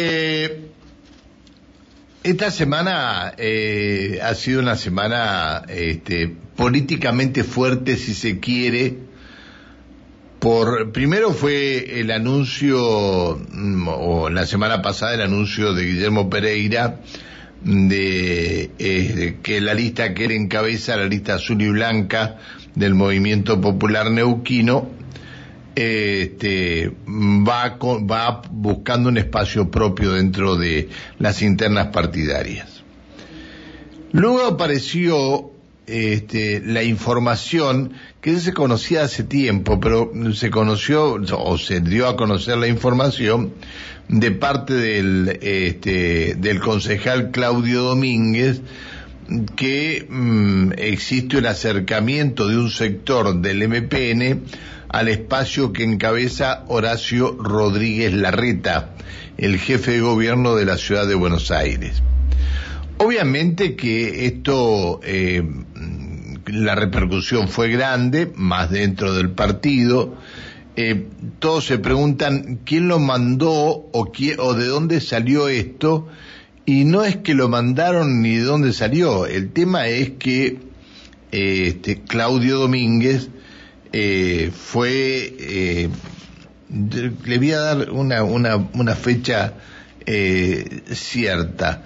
eh, esta semana eh, ha sido una semana este, políticamente fuerte, si se quiere. Por primero fue el anuncio, mm, o la semana pasada el anuncio de Guillermo Pereira de eh, que la lista que él encabeza, la lista azul y blanca del Movimiento Popular Neuquino, este, va, va buscando un espacio propio dentro de las internas partidarias. Luego apareció este, la información que se conocía hace tiempo, pero se conoció o se dio a conocer la información de parte del, este, concejal Claudio Domínguez que mm, existe un acercamiento de un sector del MPN al espacio que encabeza Horacio Rodríguez Larreta, el jefe de gobierno de la ciudad de Buenos Aires. Obviamente que esto, eh, la repercusión fue grande, más dentro del partido. Eh, todos se preguntan quién lo mandó o, o de dónde salió esto. Y no es que lo mandaron ni de dónde salió. El tema es que eh, este, Claudio Domínguez eh, fue, eh, le voy a dar una, una, una fecha eh, cierta.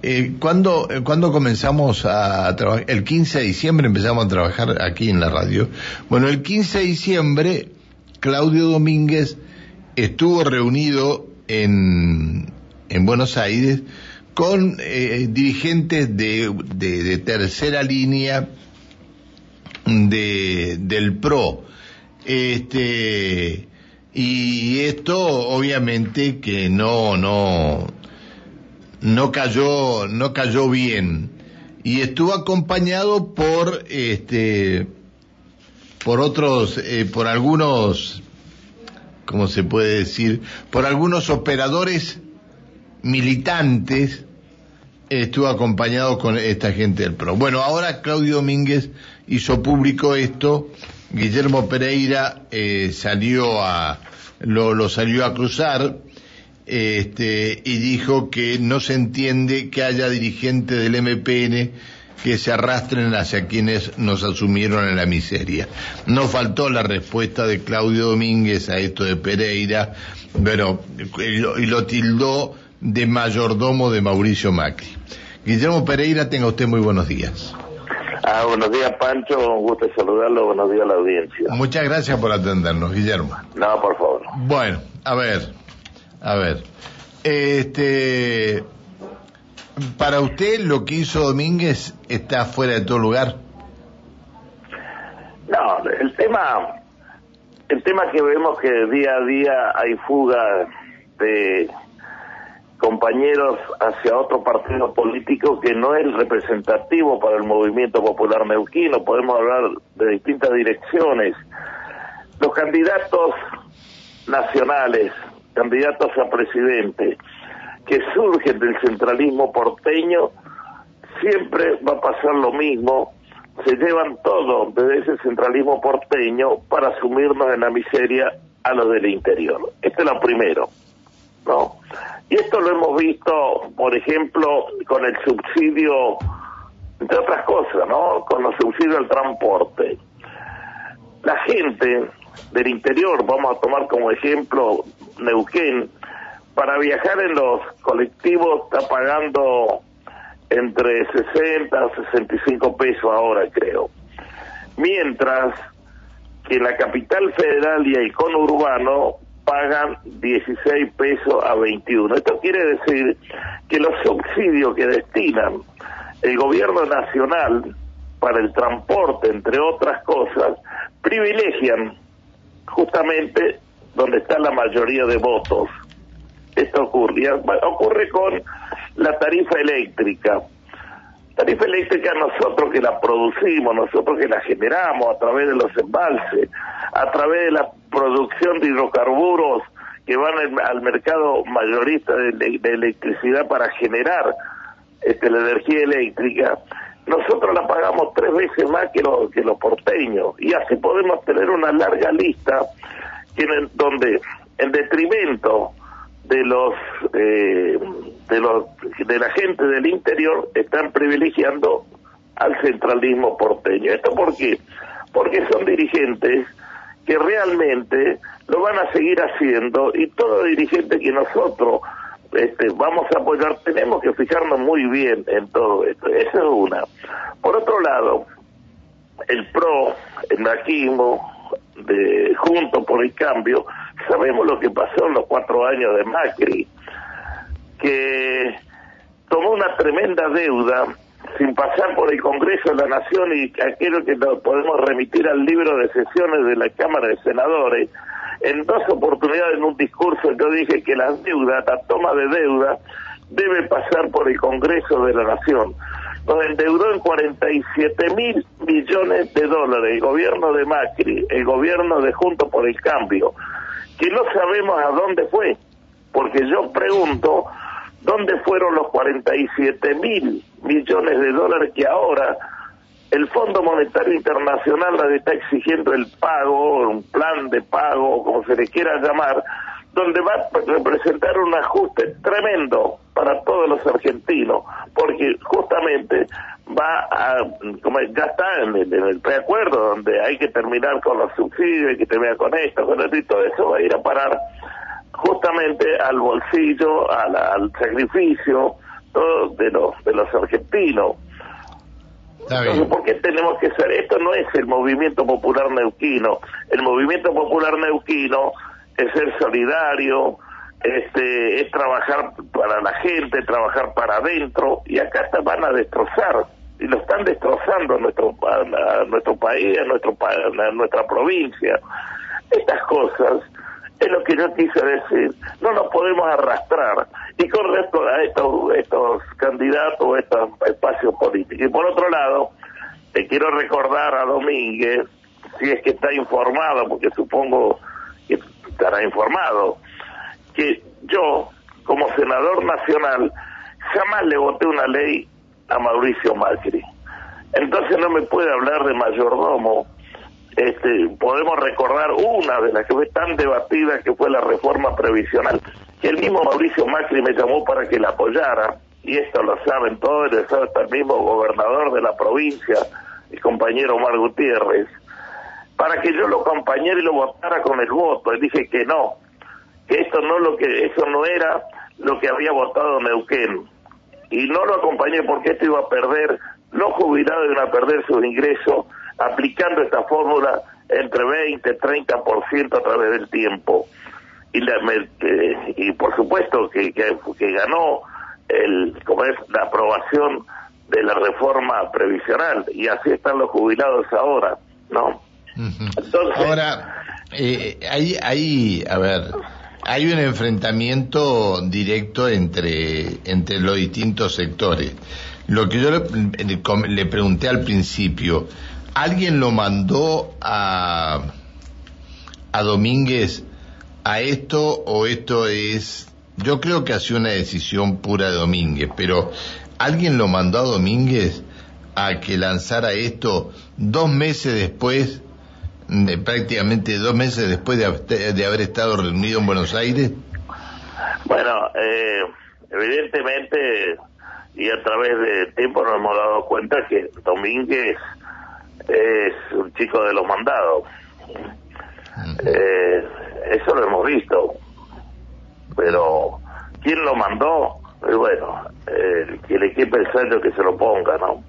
Eh, cuando, cuando comenzamos a trabajar, el 15 de diciembre empezamos a trabajar aquí en la radio. Bueno, el 15 de diciembre, Claudio Domínguez estuvo reunido en, en Buenos Aires con eh, dirigentes de, de tercera línea de, del PRO. Este, y esto obviamente que no, no, no cayó, no cayó bien. Y estuvo acompañado por, este, por otros, eh, por algunos, ¿cómo se puede decir? Por algunos operadores militantes estuvo acompañado con esta gente del PRO. Bueno, ahora Claudio Domínguez hizo público esto, Guillermo Pereira eh, salió a, lo, salió a cruzar, este, y dijo que no se entiende que haya dirigentes del MPN que se arrastren hacia quienes nos asumieron en la miseria. No faltó la respuesta de Claudio Domínguez a esto de Pereira, pero, y lo tildó de mayordomo de Mauricio Macri. Guillermo Pereira, tenga usted muy buenos días. Ah, buenos días, Pancho. Un gusto saludarlo. Buenos días a la audiencia. Muchas gracias por atendernos, Guillermo. No, por favor. Bueno, a ver, a ver. Este, para usted, lo que hizo Domínguez está fuera de todo lugar. No, el tema, el tema que vemos que día a día hay fuga de compañeros hacia otro partido político que no es representativo para el movimiento popular neuquino. Podemos hablar de distintas direcciones. Los candidatos nacionales, candidatos a presidente, que surgen del centralismo porteño, siempre va a pasar lo mismo. Se llevan todo desde ese centralismo porteño para sumirnos en la miseria a los del interior. Esto es lo primero. ¿no? Y esto lo hemos visto, por ejemplo, con el subsidio, entre otras cosas, ¿no? Con los subsidios al transporte. La gente del interior, vamos a tomar como ejemplo Neuquén, para viajar en los colectivos está pagando entre 60 a 65 pesos ahora, creo. Mientras que la capital federal y el conurbano pagan 16 pesos a 21. Esto quiere decir que los subsidios que destinan el gobierno nacional para el transporte, entre otras cosas, privilegian justamente donde está la mayoría de votos. Esto ocurre, ocurre con la tarifa eléctrica. Tarifa eléctrica nosotros que la producimos, nosotros que la generamos a través de los embalses, a través de la producción de hidrocarburos que van al, mercado mayorista de, electricidad para generar este, la energía eléctrica, nosotros la pagamos tres veces más que, lo, que los porteños. Y así podemos tener una larga lista que, donde, en detrimento de los eh, de los de la gente del interior están privilegiando al centralismo porteño. ¿Esto por qué? Porque son dirigentes que realmente lo van a seguir haciendo y todo dirigente que nosotros este, vamos a apoyar, tenemos que fijarnos muy bien en todo esto. Esa es una. Por otro lado, el PRO, el maquismo, de Junto por el Cambio, sabemos lo que pasó en los cuatro años de Macri, que tomó una tremenda deuda sin pasar por el Congreso de la Nación y aquello que nos podemos remitir al libro de sesiones de la Cámara de Senadores, en dos oportunidades en un discurso yo dije que la deuda, la toma de deuda, debe pasar por el Congreso de la Nación. Nos endeudó en 47 mil millones de dólares el gobierno de Macri, el gobierno de Junto por el Cambio, que no sabemos a dónde fue, porque yo pregunto, ¿dónde fueron los 47 mil millones de dólares que ahora el Fondo Monetario Internacional la está exigiendo el pago, un plan de pago, como se le quiera llamar, donde va a representar un ajuste tremendo para todos los argentinos, porque justamente va a, como ya está en el, preacuerdo, donde hay que terminar con los subsidios, hay que terminar con esto, con esto, y todo eso va a ir a parar justamente al bolsillo, al sacrificio todo de los, de los argentinos. ¿por qué tenemos que ser? Esto no es el movimiento popular neuquino. El movimiento popular neuquino es ser solidario, este, es trabajar para la gente, trabajar para adentro, y acá te van a destrozar, y lo están destrozando a nuestro, a nuestro país, a, nuestro, a nuestra provincia. Estas cosas es lo que yo quise decir, no nos podemos arrastrar. Y con respecto a estos, estos candidatos, estos espacios políticos. Y por otro lado, te quiero recordar a Domínguez, si es que está informado, porque supongo que estará informado, que yo, como senador nacional, jamás le voté una ley a Mauricio Macri. Entonces no me puede hablar de mayordomo este, podemos recordar una de las que fue tan debatida que fue la reforma previsional, que el mismo Mauricio Macri me llamó para que la apoyara, y esto lo saben todos, lo sabe hasta el mismo gobernador de la provincia, el compañero Omar Gutiérrez, para que yo lo acompañara y lo votara con el voto, y dije que no, que esto no lo que eso no era lo que había votado Neuquén. Y no lo acompañé porque esto iba a perder los jubilados iban a perder sus ingresos aplicando esta fórmula entre 20 30% a través del tiempo. Y, la, eh, y por supuesto que, que, ganó el, como es, la aprobación de la reforma previsional y así están los jubilados ahora, ¿no? Entonces, ahora, eh, hay, hay, a ver, hay un enfrentamiento directo entre, entre los distintos sectores. Lo que yo le, le pregunté al principio, ¿Alguien lo mandó a, a Domínguez a esto o esto es... Yo creo que ha sido una decisión pura de Domínguez, pero ¿alguien lo mandó a Domínguez a que lanzara esto dos meses después, prácticamente dos meses después de, de, haber estado reunido en Buenos Aires? Bueno, eh, evidentemente, y a través del tiempo nos hemos dado cuenta que Domínguez es un chico de los mandados. Eh, eso lo hemos visto. Pero, ¿quién lo mandó? Eh, bueno, eh, que el que se lo ponga, ¿no?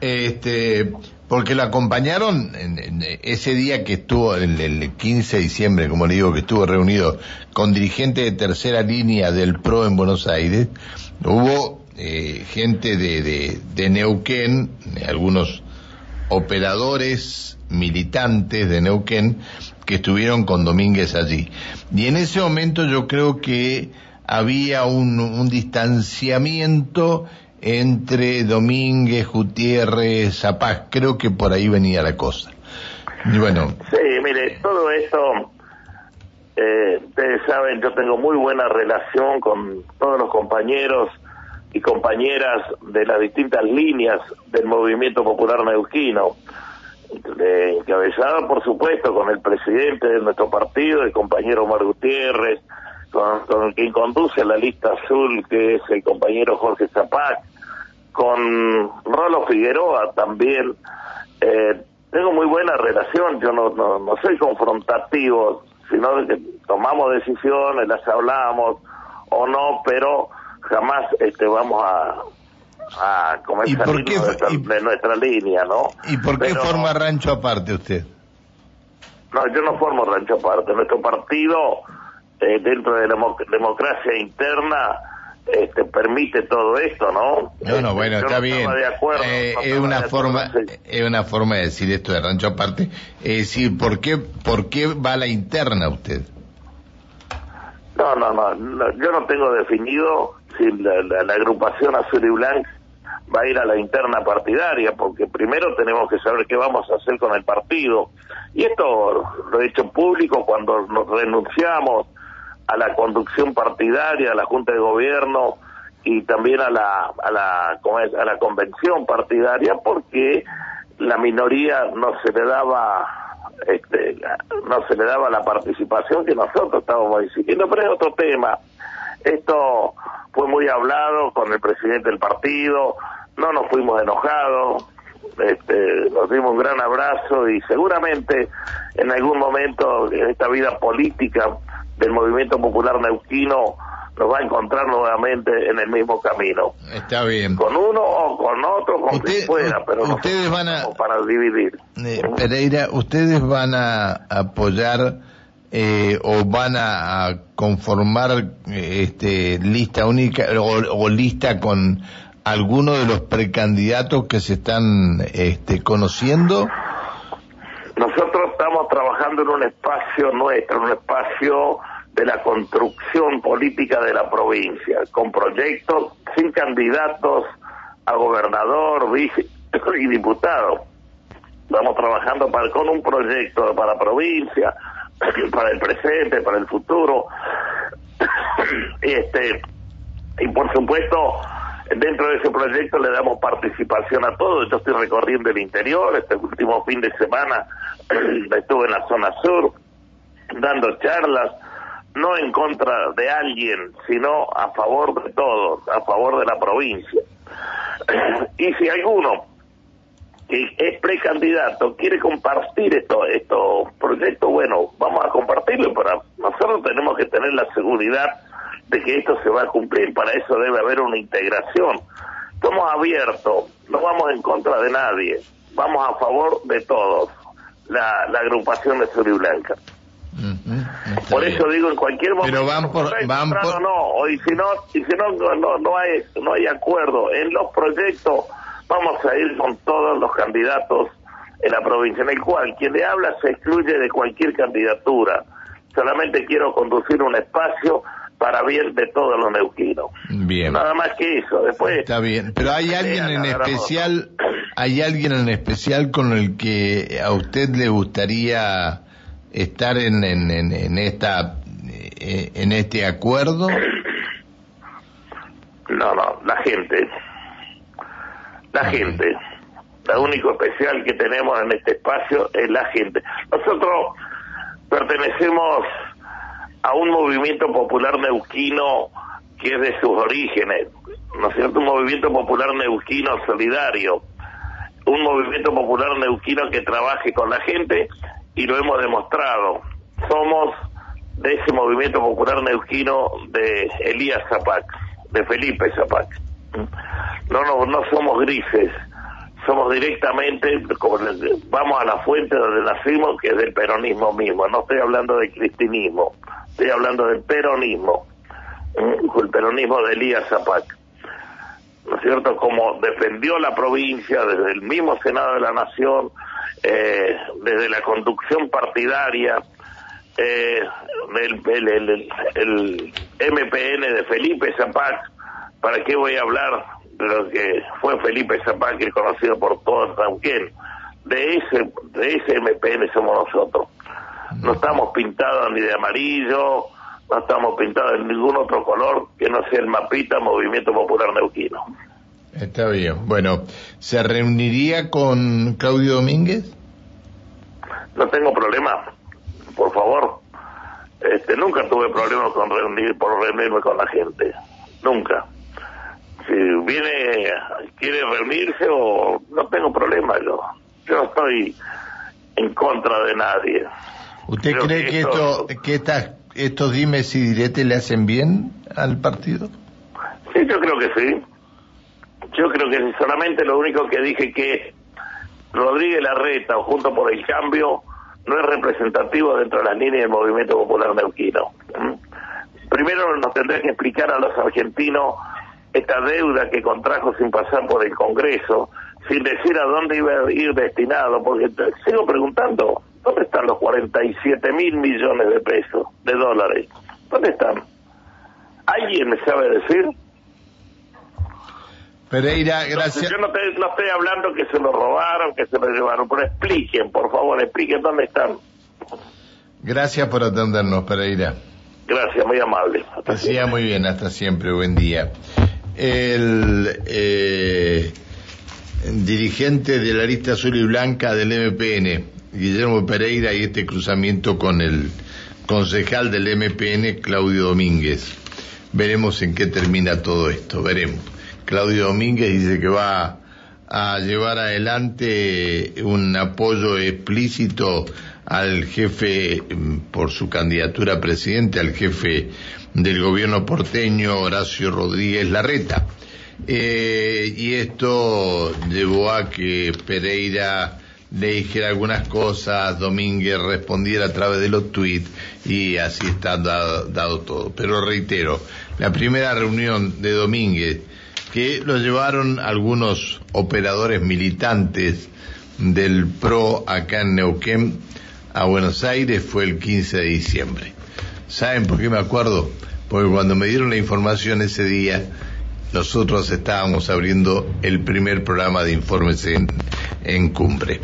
Este, porque lo acompañaron en, ese día que estuvo, el, el 15 de diciembre, como le digo, que estuvo reunido con dirigentes de tercera línea del PRO en Buenos Aires, hubo eh, gente de, de, Neuquén, algunos operadores militantes de Neuquén que estuvieron con Domínguez allí. Y en ese momento yo creo que había un, un distanciamiento entre Domínguez, Gutiérrez, Zapaz, creo que por ahí venía la cosa. Y bueno. Sí, mire, todo esto, eh, ustedes saben, yo tengo muy buena relación con todos los compañeros y compañeras de las distintas líneas del movimiento popular neuquino, encabezada por supuesto con el presidente de nuestro partido, el compañero Omar Gutiérrez, con, quien conduce la lista azul, que es el compañero Jorge Zapac, con Rolo Figueroa también. Eh, tengo muy buena relación, yo no, no, no soy confrontativo, sino que tomamos decisiones, las hablamos o no, pero jamás este vamos a, a comer ¿Y por qué, de, nuestra, línea, ¿no? ¿Y por qué forma rancho aparte usted? No, yo no formo rancho aparte. Nuestro partido, eh, dentro de la democracia interna, este, permite todo esto, ¿no? No, no, bueno, está bien. Eh, es una forma, es una forma de decir esto de rancho aparte. Es decir, ¿por qué, por qué va a la interna usted? No, no, no, yo no tengo definido si la, agrupación azul y blanca va a ir a la interna partidaria, porque primero tenemos que saber qué vamos a hacer con el partido. Y esto lo he hecho público cuando nos renunciamos a la conducción partidaria, a la Junta de Gobierno y también a la, a la, a la convención partidaria, porque la minoría no se le daba este, no se le daba la participación que nosotros estábamos exigiendo, pero es otro tema. Esto fue muy hablado con el presidente del partido, no nos fuimos enojados, este, nos dimos un gran abrazo y seguramente en algún momento en esta vida política del movimiento popular neuquino nos va a encontrar nuevamente en el mismo camino. Está bien. Con uno o con otro, con quien fuera, pero ustedes van a para dividir. Eh, Pereira, ustedes van a apoyar eh, o van a, conformar este lista única o, lista con alguno de los precandidatos que se están este, conociendo. Nosotros estamos trabajando en un espacio nuestro, en un espacio de la construcción política de la provincia, con proyectos sin candidatos a gobernador, vice y diputado. Estamos trabajando para, con un proyecto para la provincia, para el presente, para el futuro. este Y por supuesto, dentro de ese proyecto le damos participación a todos. Yo estoy recorriendo el interior, este último fin de semana estuve en la zona sur dando charlas no en contra de alguien, sino a favor de todos, a favor de la provincia. y si alguno que es precandidato quiere compartir estos esto proyectos, bueno, vamos a compartirlo, pero nosotros tenemos que tener la seguridad de que esto se va a cumplir, para eso debe haber una integración. Somos abiertos, no vamos en contra de nadie, vamos a favor de todos, la, la agrupación de Sur y Blanca. Por eso digo en cualquier momento. Pero van por, van por... no, y si no, y si no, no, no hay, no hay acuerdo en los proyectos, vamos a ir con todos los candidatos en la provincia, en el cual quien le habla se excluye de cualquier candidatura. Solamente quiero conducir un espacio para bien de todos los neuquinos. Bien. Nada más que eso. Después. Está bien. Pero hay alguien en especial, hay alguien en especial con el que a usted le gustaría estar en, en, en, esta eh, en este acuerdo? No, no, la gente. La gente. Lo único especial que tenemos en este espacio es la gente. Nosotros pertenecemos a un movimiento popular neuquino que es de sus orígenes, ¿no es cierto? Un movimiento popular neuquino solidario, un movimiento popular neuquino que trabaje con la gente y lo hemos demostrado. Somos de ese movimiento popular neuquino de Elías Zapac, de Felipe Zapac. No, no, no somos grises, somos directamente, como vamos a la fuente donde nacimos, que es del peronismo mismo. No estoy hablando del cristinismo, estoy hablando del peronismo, el peronismo de Elías Zapac. ¿No es cierto? Como defendió la provincia desde el mismo Senado de la Nación, eh, desde la conducción partidaria, eh, el, el, el, MPN de Felipe Zapac, ¿para qué voy a hablar de lo que fue Felipe Zapac, el conocido por todos? De ese, de ese MPN somos nosotros. No estamos pintados ni de amarillo, no estamos pintados en ningún otro color que no sea el mapita Movimiento Popular Neuquino. Está bien. Bueno, ¿se reuniría con Claudio Domínguez? No tengo problema. Por favor. Este, nunca tuve problemas con reunir, por reunirme con la gente. Nunca. Si viene, quiere reunirse o no tengo problema yo. Yo no estoy en contra de nadie. ¿Usted cree que, esto, que estas, estos dimes y diretes le hacen bien al partido? Sí, yo creo que sí. Yo creo que solamente lo único que dije que Rodríguez Larreta o Junto por el Cambio no es representativo dentro de las líneas del movimiento popular neuquino. ¿Mm? Primero nos tendría que explicar a los argentinos esta deuda que contrajo sin pasar por el Congreso, sin decir a dónde iba a ir destinado, porque sigo preguntando, ¿dónde están los 47 mil millones de pesos, de dólares? ¿Dónde están? ¿Alguien me sabe decir? Pereira, gracias. yo no, estoy hablando que se lo robaron, que se lo llevaron, pero expliquen, por favor, expliquen dónde están. Gracias por atendernos, Pereira. Gracias, muy amable. Hasta muy bien, hasta siempre, buen día. El eh, dirigente de la lista azul y blanca del MPN, Guillermo Pereira, y este cruzamiento con el concejal del MPN, Claudio Domínguez. Veremos en qué termina todo esto, veremos. Claudio Domínguez dice que va a llevar adelante un apoyo explícito al jefe, mm, por su candidatura a presidente, al jefe del gobierno porteño, Horacio Rodríguez Larreta. Eh, y esto llevó a que Pereira le dijera algunas cosas, Domínguez respondiera a través de los tweets y así está dado todo. Pero reitero, la primera reunión de Domínguez que lo llevaron algunos operadores militantes del PRO acá en Neuquén a Buenos Aires fue el 15 de diciembre. ¿Saben por qué me acuerdo? Porque cuando me dieron la información ese día, nosotros estábamos abriendo el primer programa de informes en, en Cumbre.